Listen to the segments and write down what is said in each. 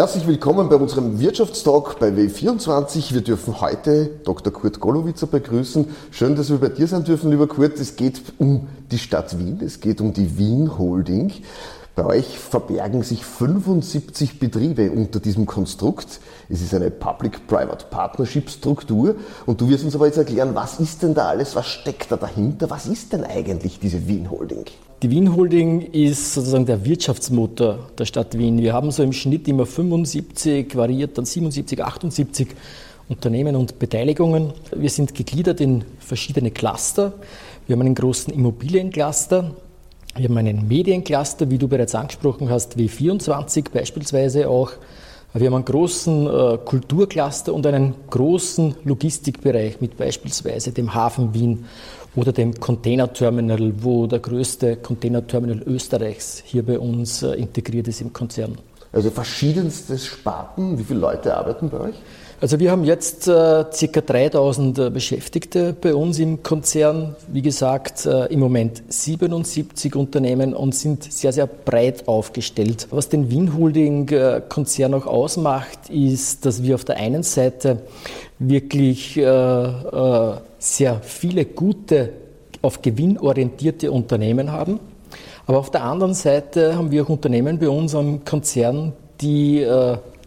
Herzlich willkommen bei unserem Wirtschaftstalk bei W24. Wir dürfen heute Dr. Kurt Golowitzer begrüßen. Schön, dass wir bei dir sein dürfen, lieber Kurt. Es geht um die Stadt Wien, es geht um die Wien Holding. Bei euch verbergen sich 75 Betriebe unter diesem Konstrukt. Es ist eine Public-Private Partnership-Struktur. Und du wirst uns aber jetzt erklären, was ist denn da alles, was steckt da dahinter? Was ist denn eigentlich diese Wien Holding? Die Wien Holding ist sozusagen der Wirtschaftsmotor der Stadt Wien. Wir haben so im Schnitt immer 75, variiert dann 77, 78 Unternehmen und Beteiligungen. Wir sind gegliedert in verschiedene Cluster. Wir haben einen großen Immobiliencluster, wir haben einen Mediencluster, wie du bereits angesprochen hast, W24 beispielsweise auch. Wir haben einen großen äh, Kulturcluster und einen großen Logistikbereich mit beispielsweise dem Hafen Wien oder dem Containerterminal, wo der größte Containerterminal Österreichs hier bei uns äh, integriert ist im Konzern. Also verschiedenste Sparten. Wie viele Leute arbeiten bei euch? Also wir haben jetzt äh, ca. 3000 äh, Beschäftigte bei uns im Konzern. Wie gesagt, äh, im Moment 77 Unternehmen und sind sehr, sehr breit aufgestellt. Was den Wien Holding äh, Konzern auch ausmacht, ist, dass wir auf der einen Seite wirklich äh, sehr viele gute, auf Gewinn orientierte Unternehmen haben. Aber auf der anderen Seite haben wir auch Unternehmen bei uns am Konzern, die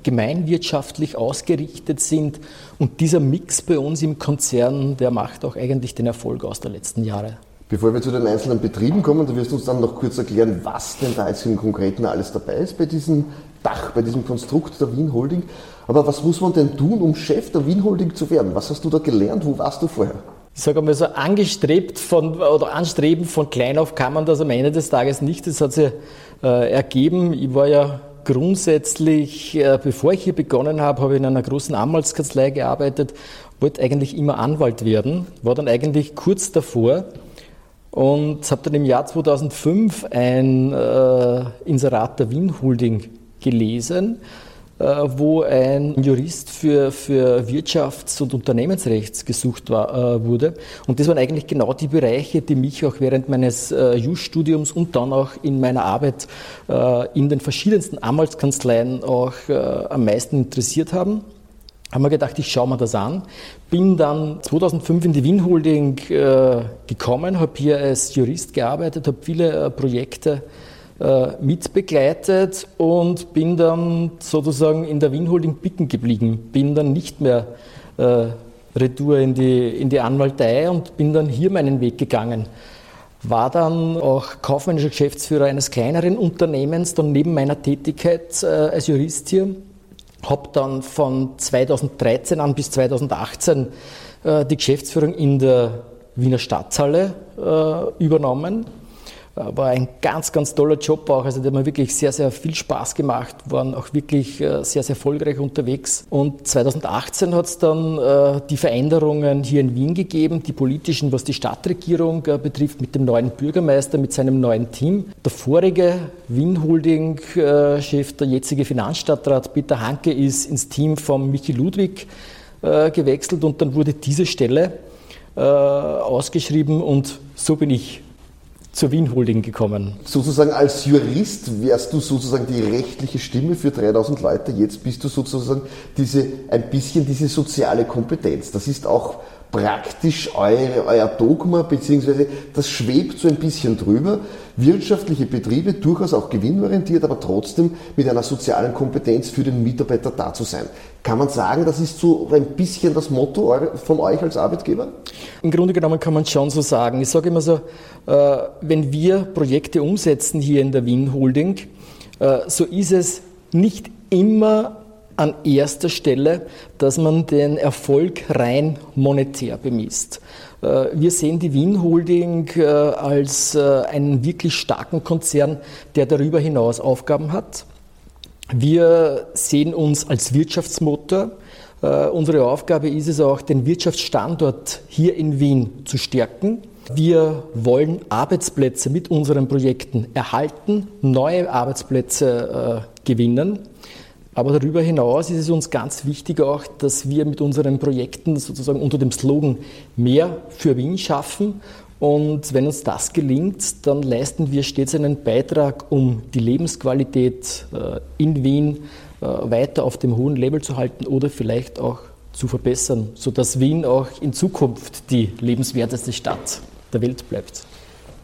gemeinwirtschaftlich ausgerichtet sind. Und dieser Mix bei uns im Konzern, der macht auch eigentlich den Erfolg aus der letzten Jahre. Bevor wir zu den einzelnen Betrieben kommen, du wirst uns dann noch kurz erklären, was denn da jetzt im Konkreten alles dabei ist bei diesem Dach, bei diesem Konstrukt der Wien Holding. Aber was muss man denn tun, um Chef der Wien Holding zu werden? Was hast du da gelernt? Wo warst du vorher? Ich sage einmal so, angestrebt von, oder anstreben von klein auf kann man das am Ende des Tages nicht. Das hat sich äh, ergeben. Ich war ja Grundsätzlich, äh, bevor ich hier begonnen habe, habe ich in einer großen Anwaltskanzlei gearbeitet, wollte eigentlich immer Anwalt werden, war dann eigentlich kurz davor und habe dann im Jahr 2005 ein äh, Inserat der Wien Holding gelesen wo ein Jurist für, für Wirtschafts- und Unternehmensrechts gesucht war, äh, wurde. Und das waren eigentlich genau die Bereiche, die mich auch während meines äh, Jus-Studiums und dann auch in meiner Arbeit in den verschiedensten Anwaltskanzleien auch am meisten interessiert haben haben wir gedacht, ich schaue mir das an. Bin dann 2005 in die Wien Holding äh, gekommen, habe hier als Jurist gearbeitet, habe viele äh, Projekte äh, mitbegleitet und bin dann sozusagen in der Wien Holding bicken geblieben. Bin dann nicht mehr äh, retour in die, in die Anwaltei und bin dann hier meinen Weg gegangen. War dann auch kaufmännischer Geschäftsführer eines kleineren Unternehmens, dann neben meiner Tätigkeit äh, als Jurist hier. Habe dann von 2013 an bis 2018 äh, die Geschäftsführung in der Wiener Stadthalle äh, übernommen war ein ganz, ganz toller Job auch. Also der hat mir wirklich sehr, sehr viel Spaß gemacht, waren auch wirklich äh, sehr, sehr erfolgreich unterwegs. Und 2018 hat es dann äh, die Veränderungen hier in Wien gegeben, die politischen, was die Stadtregierung äh, betrifft, mit dem neuen Bürgermeister, mit seinem neuen Team. Der vorige Wien-Holding-Chef, der jetzige Finanzstadtrat Peter Hanke, ist ins Team von Michi Ludwig gewechselt und dann wurde diese Stelle ausgeschrieben und so bin ich zur Wien Holding gekommen. Sozusagen als Jurist wärst du sozusagen die rechtliche Stimme für 3000 Leute. Jetzt bist du sozusagen diese, ein bisschen diese soziale Kompetenz. Das ist auch praktisch eure, euer Dogma, beziehungsweise das schwebt so ein bisschen drüber. Wirtschaftliche Betriebe, durchaus auch gewinnorientiert, aber trotzdem mit einer sozialen Kompetenz für den Mitarbeiter da zu sein. Kann man sagen, das ist so ein bisschen das Motto von euch als Arbeitgeber? Im Grunde genommen kann man schon so sagen. Ich sage immer so, äh, wenn wir Projekte umsetzen hier in der Wien Holding, äh, so ist es nicht immer an erster Stelle, dass man den Erfolg rein monetär bemisst. Äh, wir sehen die Wien Holding äh, als äh, einen wirklich starken Konzern, der darüber hinaus Aufgaben hat. Wir sehen uns als Wirtschaftsmotor. Unsere Aufgabe ist es auch, den Wirtschaftsstandort hier in Wien zu stärken. Wir wollen Arbeitsplätze mit unseren Projekten erhalten, neue Arbeitsplätze gewinnen. Aber darüber hinaus ist es uns ganz wichtig auch, dass wir mit unseren Projekten sozusagen unter dem Slogan mehr für Wien schaffen. Und wenn uns das gelingt, dann leisten wir stets einen Beitrag, um die Lebensqualität äh, in Wien weiter auf dem hohen Level zu halten oder vielleicht auch zu verbessern, sodass Wien auch in Zukunft die lebenswerteste Stadt der Welt bleibt.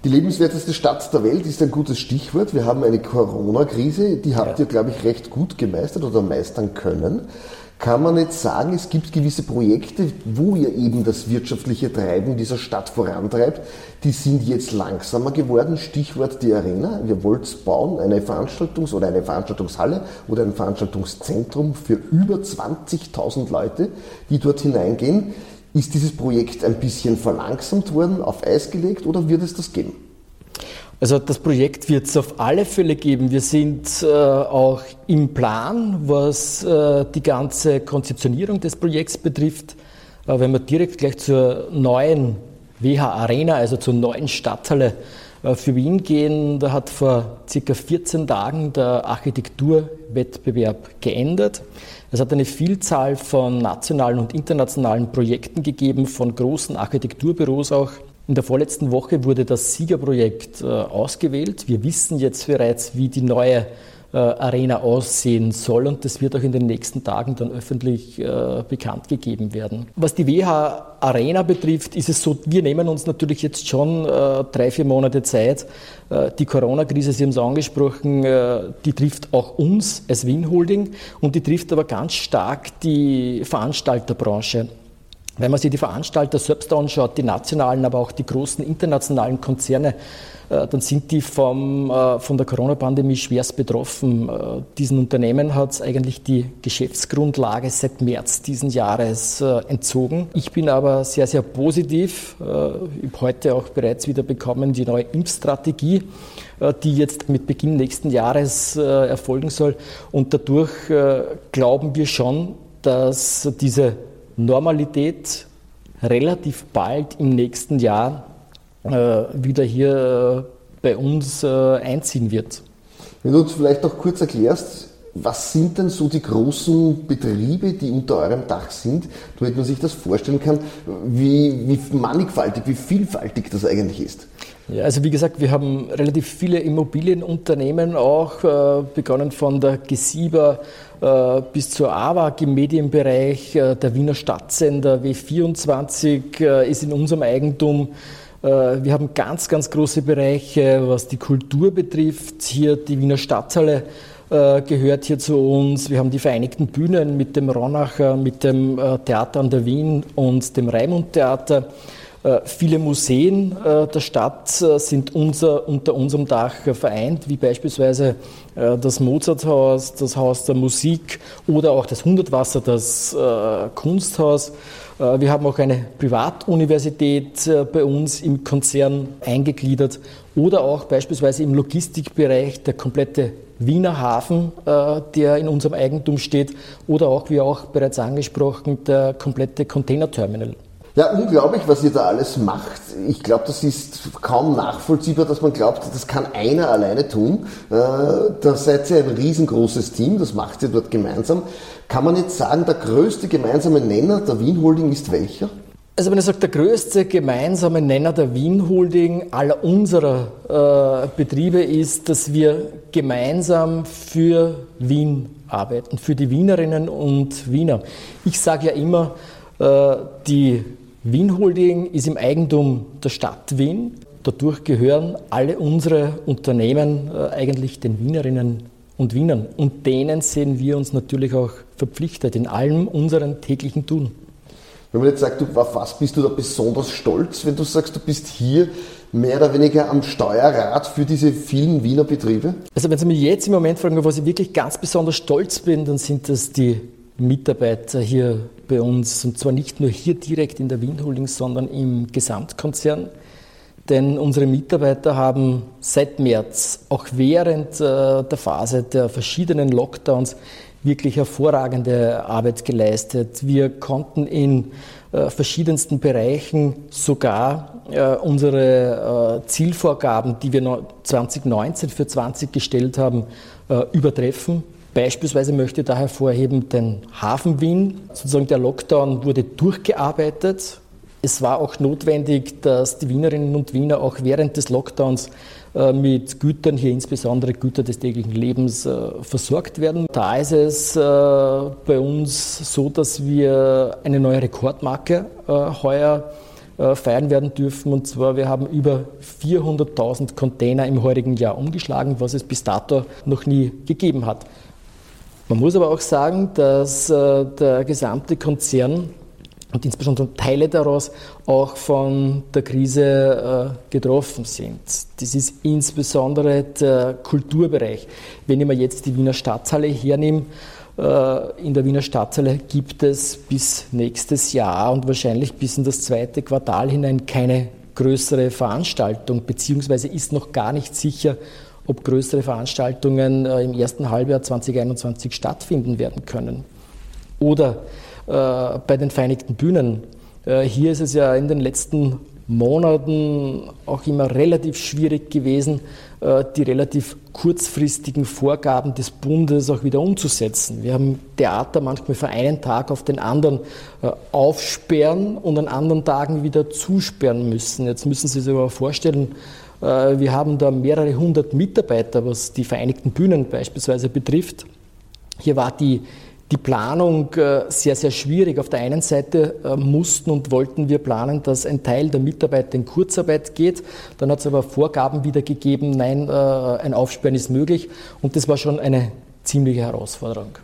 Die lebenswerteste Stadt der Welt ist ein gutes Stichwort. Wir haben eine Corona-Krise, die habt ja. ihr, glaube ich, recht gut gemeistert oder meistern können. Kann man jetzt sagen, es gibt gewisse Projekte, wo ihr eben das wirtschaftliche Treiben dieser Stadt vorantreibt, die sind jetzt langsamer geworden. Stichwort die Arena. Ihr wollt bauen eine Veranstaltungs- oder eine Veranstaltungshalle oder ein Veranstaltungszentrum für über 20.000 Leute, die dort hineingehen. Ist dieses Projekt ein bisschen verlangsamt worden, auf Eis gelegt oder wird es das geben? Also das Projekt wird es auf alle Fälle geben. Wir sind äh, auch im Plan, was äh, die ganze Konzeptionierung des Projekts betrifft. Äh, wenn wir direkt gleich zur neuen WH Arena, also zur neuen Stadthalle für Wien gehen, da hat vor circa 14 Tagen der Architekturwettbewerb geendet. Es hat eine Vielzahl von nationalen und internationalen Projekten gegeben, von großen Architekturbüros auch. In der vorletzten Woche wurde das Siegerprojekt äh, ausgewählt. Wir wissen jetzt bereits, wie die neue äh, Arena aussehen soll und das wird auch in den nächsten Tagen dann öffentlich äh, bekannt gegeben werden. Was die WH Arena betrifft, ist es so, wir nehmen uns natürlich jetzt schon äh, drei, vier Monate Zeit. Äh, die Corona-Krise, Sie haben es angesprochen, äh, die trifft auch uns als Wien Holding und die trifft aber ganz stark die Veranstalterbranche. Wenn man sich die Veranstalter selbst anschaut, die nationalen, aber auch die großen internationalen Konzerne, äh, dann sind die vom, äh, von der Corona-Pandemie schwerst betroffen. Äh, diesen Unternehmen hat es eigentlich die Geschäftsgrundlage seit März diesen Jahres entzogen. Ich bin aber sehr, sehr positiv. Ich habe heute auch bereits wieder bekommen die neue Impfstrategie die jetzt mit Beginn nächsten Jahres erfolgen soll. Und dadurch glauben wir schon, dass diese Normalität relativ bald im nächsten Jahr äh, wieder hier äh, bei uns äh, einziehen wird. Wenn du uns vielleicht noch kurz erklärst, was sind denn so die großen Betriebe, die unter eurem Dach sind, damit man sich das vorstellen kann, wie, wie mannigfaltig, wie vielfältig das eigentlich ist? Ja, also wie gesagt, wir haben relativ viele Immobilienunternehmen auch, äh, begonnen von der Gesieber äh, bis zur AWAG im Medienbereich. Äh, der Wiener Stadtsender W24 äh, ist in unserem Eigentum. Äh, wir haben ganz, ganz große Bereiche, was die Kultur betrifft. Hier die Wiener Stadthalle äh, gehört hier zu uns. Wir haben die Vereinigten Bühnen mit dem Ronacher, mit dem Theater an der Wien und dem Raimund Theater. Viele Museen der Stadt sind unser, unter unserem Dach vereint, wie beispielsweise das Mozarthaus, das Haus der Musik oder auch das Hundertwasser, das Kunsthaus. Äh, wir haben auch eine Privatuniversität äh, bei uns im Konzern eingegliedert oder auch beispielsweise im Logistikbereich der komplette Wiener Hafen, äh, der in unserem Eigentum steht oder auch, wie auch bereits angesprochen, der komplette Containerterminal. Ja, unglaublich, was ihr da alles macht. Ich glaube, das ist kaum nachvollziehbar, dass man glaubt, das kann einer alleine tun. Da seid ihr ein riesengroßes Team, das macht ihr dort gemeinsam. Kann man jetzt sagen, der größte gemeinsame Nenner der Wien Holding ist welcher? Also wenn ich sage, der größte gemeinsame Nenner der Wien Holding aller unserer äh, Betriebe ist, dass wir gemeinsam für Wien arbeiten, für die Wienerinnen und Wiener. Ich sage ja immer, äh, die Wien Holding ist im Eigentum der Stadt Wien. Dadurch gehören alle unsere Unternehmen äh, eigentlich den Wienerinnen und Wienern. Und denen sehen wir uns natürlich auch verpflichtet in allem unseren täglichen Tun. Wenn man jetzt sagt, du, auf was bist du da besonders stolz, wenn du sagst, du bist hier mehr oder weniger am Steuerrad für diese vielen Wiener Betriebe? Also wenn Sie mich jetzt im Moment fragen, was ich wirklich ganz besonders stolz bin, dann sind das die Mitarbeiter hier bei uns. Und zwar nicht nur hier direkt in der Wien Holding, sondern im Gesamtkonzern denn unsere Mitarbeiter haben seit März, auch während äh, der Phase der verschiedenen Lockdowns, wirklich hervorragende Arbeit geleistet. Wir konnten in äh, verschiedensten Bereichen sogar äh, unsere Zielvorgaben, die wir 2019 für 20 gestellt haben, übertreffen. Beispielsweise möchte ich da hervorheben den Hafen Wien. Sozusagen der Lockdown wurde durchgearbeitet es war auch notwendig, dass die Wienerinnen und Wiener auch während des Lockdowns äh, mit Gütern, hier insbesondere Güter des täglichen Lebens, äh, versorgt werden. Da ist es äh, bei uns so, dass wir eine neue Rekordmarke heuer feiern werden dürfen. Und zwar, wir haben über 400.000 Container im heurigen Jahr umgeschlagen, was es bis dato noch nie gegeben hat. Man muss aber auch sagen, dass der gesamte Konzern und insbesondere Teile daraus auch von der Krise äh, getroffen sind. Das ist insbesondere der Kulturbereich. Wenn ich mir jetzt die Wiener Stadthalle hernehme, äh, in der Wiener Stadthalle gibt es bis nächstes Jahr und wahrscheinlich bis in das zweite Quartal hinein keine größere Veranstaltung, beziehungsweise ist noch gar nicht sicher, ob größere Veranstaltungen äh, im ersten Halbjahr 2021 stattfinden werden können. Oder äh, bei den Vereinigten Bühnen. Äh, hier ist es ja in den letzten Monaten auch immer relativ schwierig gewesen, die relativ kurzfristigen Vorgaben des Bundes auch wieder umzusetzen. Wir haben Theater manchmal für einen Tag auf den anderen aufsperren und an anderen Tagen wieder zusperren müssen. Jetzt müssen Sie sich aber vorstellen, wir haben da mehrere hundert Mitarbeiter, was die Vereinigten Bühnen beispielsweise betrifft. Hier war die die Planung äh, sehr, sehr schwierig. Auf der einen Seite äh, mussten und wollten wir planen, dass ein Teil der Mitarbeiter in Kurzarbeit geht. Dann hat es aber Vorgaben wieder gegeben, nein, äh, ein Aufsperren ist möglich. Und das war schon eine ziemliche Herausforderung.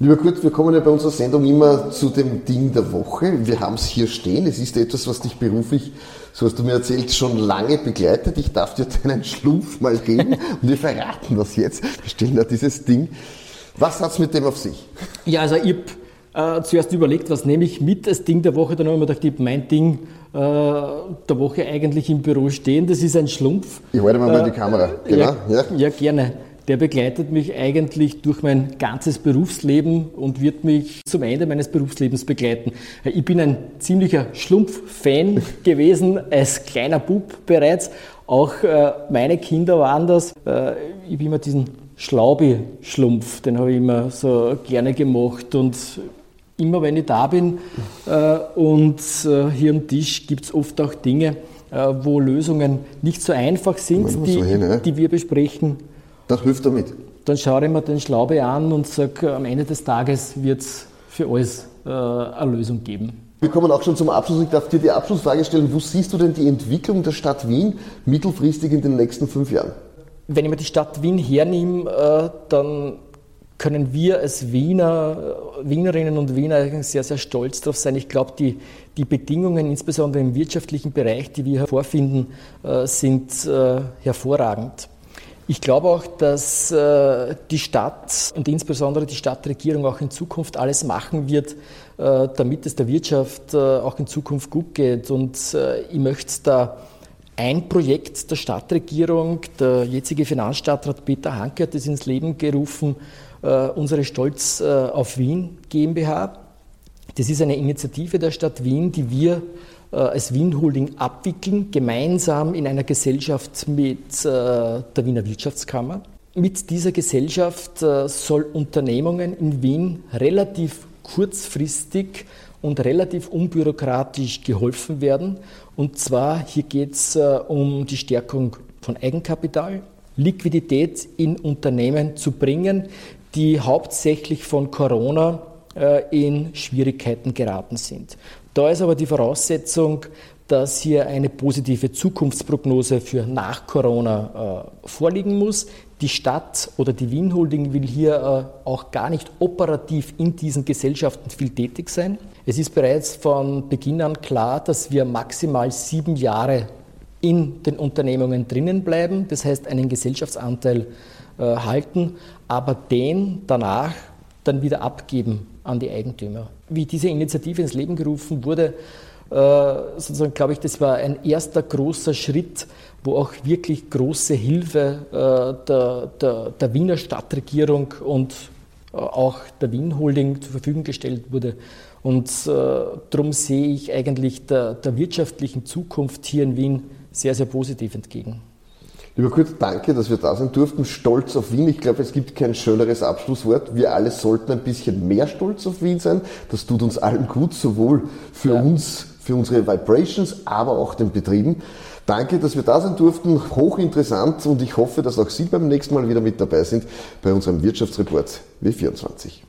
Lieber Kurt, wir kommen ja bei unserer Sendung immer zu dem Ding der Woche. Wir haben es hier stehen. Es ist etwas, was dich beruflich, so hast du mir erzählt, schon lange begleitet. Ich darf dir deinen Schlumpf mal geben und wir verraten das jetzt. Wir stellen da dieses Ding was hat es mit dem auf sich? Ja, also ich habe äh, zuerst überlegt, was nehme ich mit als Ding der Woche. Dann habe ich mir gedacht, ich mein Ding äh, der Woche eigentlich im Büro stehen. Das ist ein Schlumpf. Ich halte mal, mal die äh, Kamera. Genau. Ja, ja. ja, gerne. Der begleitet mich eigentlich durch mein ganzes Berufsleben und wird mich zum Ende meines Berufslebens begleiten. Ich bin ein ziemlicher Schlumpf-Fan gewesen, als kleiner Bub bereits. Auch äh, meine Kinder waren das. Äh, ich habe immer diesen Schlaubi-Schlumpf, den habe ich immer so gerne gemacht und immer wenn ich da bin äh, und äh, hier am Tisch gibt es oft auch Dinge, äh, wo Lösungen nicht so einfach sind, die, so hin, die, wir besprechen. Das hilft damit. Dann schaue ich mir den Schlaubi an und sage, am Ende des Tages wird es für alles äh, eine Lösung geben. Wir kommen auch schon zum Abschluss. Ich darf dir die Abschlussfrage stellen. Wo siehst du denn die Entwicklung der Stadt Wien mittelfristig in den nächsten fünf Jahren? wenn ich mir die Stadt Wien hernehme, äh, dann können wir als Wiener, äh, Wienerinnen und Wiener sehr, sehr stolz darauf sein. Ich glaube, die, die Bedingungen, insbesondere im wirtschaftlichen Bereich, die wir hier vorfinden, äh, sind hervorragend. Ich glaube auch, dass die Stadt und insbesondere die Stadtregierung auch in Zukunft alles machen wird, damit es der Wirtschaft auch in Zukunft gut geht. Und ich möchte da ein Projekt der Stadtregierung, der jetzige Finanzstadtrat Peter Hanke hat das ins Leben gerufen, äh, unsere Stolz äh, auf Wien GmbH. Das ist eine Initiative der Stadt Wien, die wir äh, als Wien Holding abwickeln, gemeinsam in einer Gesellschaft mit der Wiener Wirtschaftskammer. Mit dieser Gesellschaft soll Unternehmungen in Wien relativ kurzfristig und relativ unbürokratisch geholfen werden. Und zwar hier geht es äh, um die Stärkung von Eigenkapital, Liquidität in Unternehmen zu bringen, die hauptsächlich von Corona äh, in Schwierigkeiten geraten sind. Da ist aber die Voraussetzung, dass hier eine positive Zukunftsprognose für nach Corona äh, vorliegen muss. Die Stadt oder die Wien Holding will hier äh, auch gar nicht operativ in diesen Gesellschaften viel tätig sein. Es ist bereits von Beginn an klar, dass wir maximal sieben Jahre in den Unternehmungen drinnen bleiben, das heißt einen Gesellschaftsanteil äh, halten, aber den danach dann wieder abgeben an die Eigentümer. Wie diese Initiative ins Leben gerufen wurde, äh, sozusagen glaube ich, das war ein erster großer Schritt, wo auch wirklich große Hilfe äh, der, der, der Wiener Stadtregierung und äh, auch der Wien Holding zur Verfügung gestellt wurde. Und darum sehe ich eigentlich der, der wirtschaftlichen Zukunft hier in Wien sehr, sehr positiv entgegen. Lieber Kurt, danke, dass wir da sein durften. Stolz auf Wien. Ich glaube, es gibt kein schöneres Abschlusswort. Wir alle sollten ein bisschen mehr stolz auf Wien sein. Das tut uns allen gut, sowohl für ja. uns für unsere Vibrations, aber auch den Betrieben. Danke, dass wir da sein durften. Hochinteressant und ich hoffe, dass auch Sie beim nächsten Mal wieder mit dabei sind bei unserem Wirtschaftsreport W24.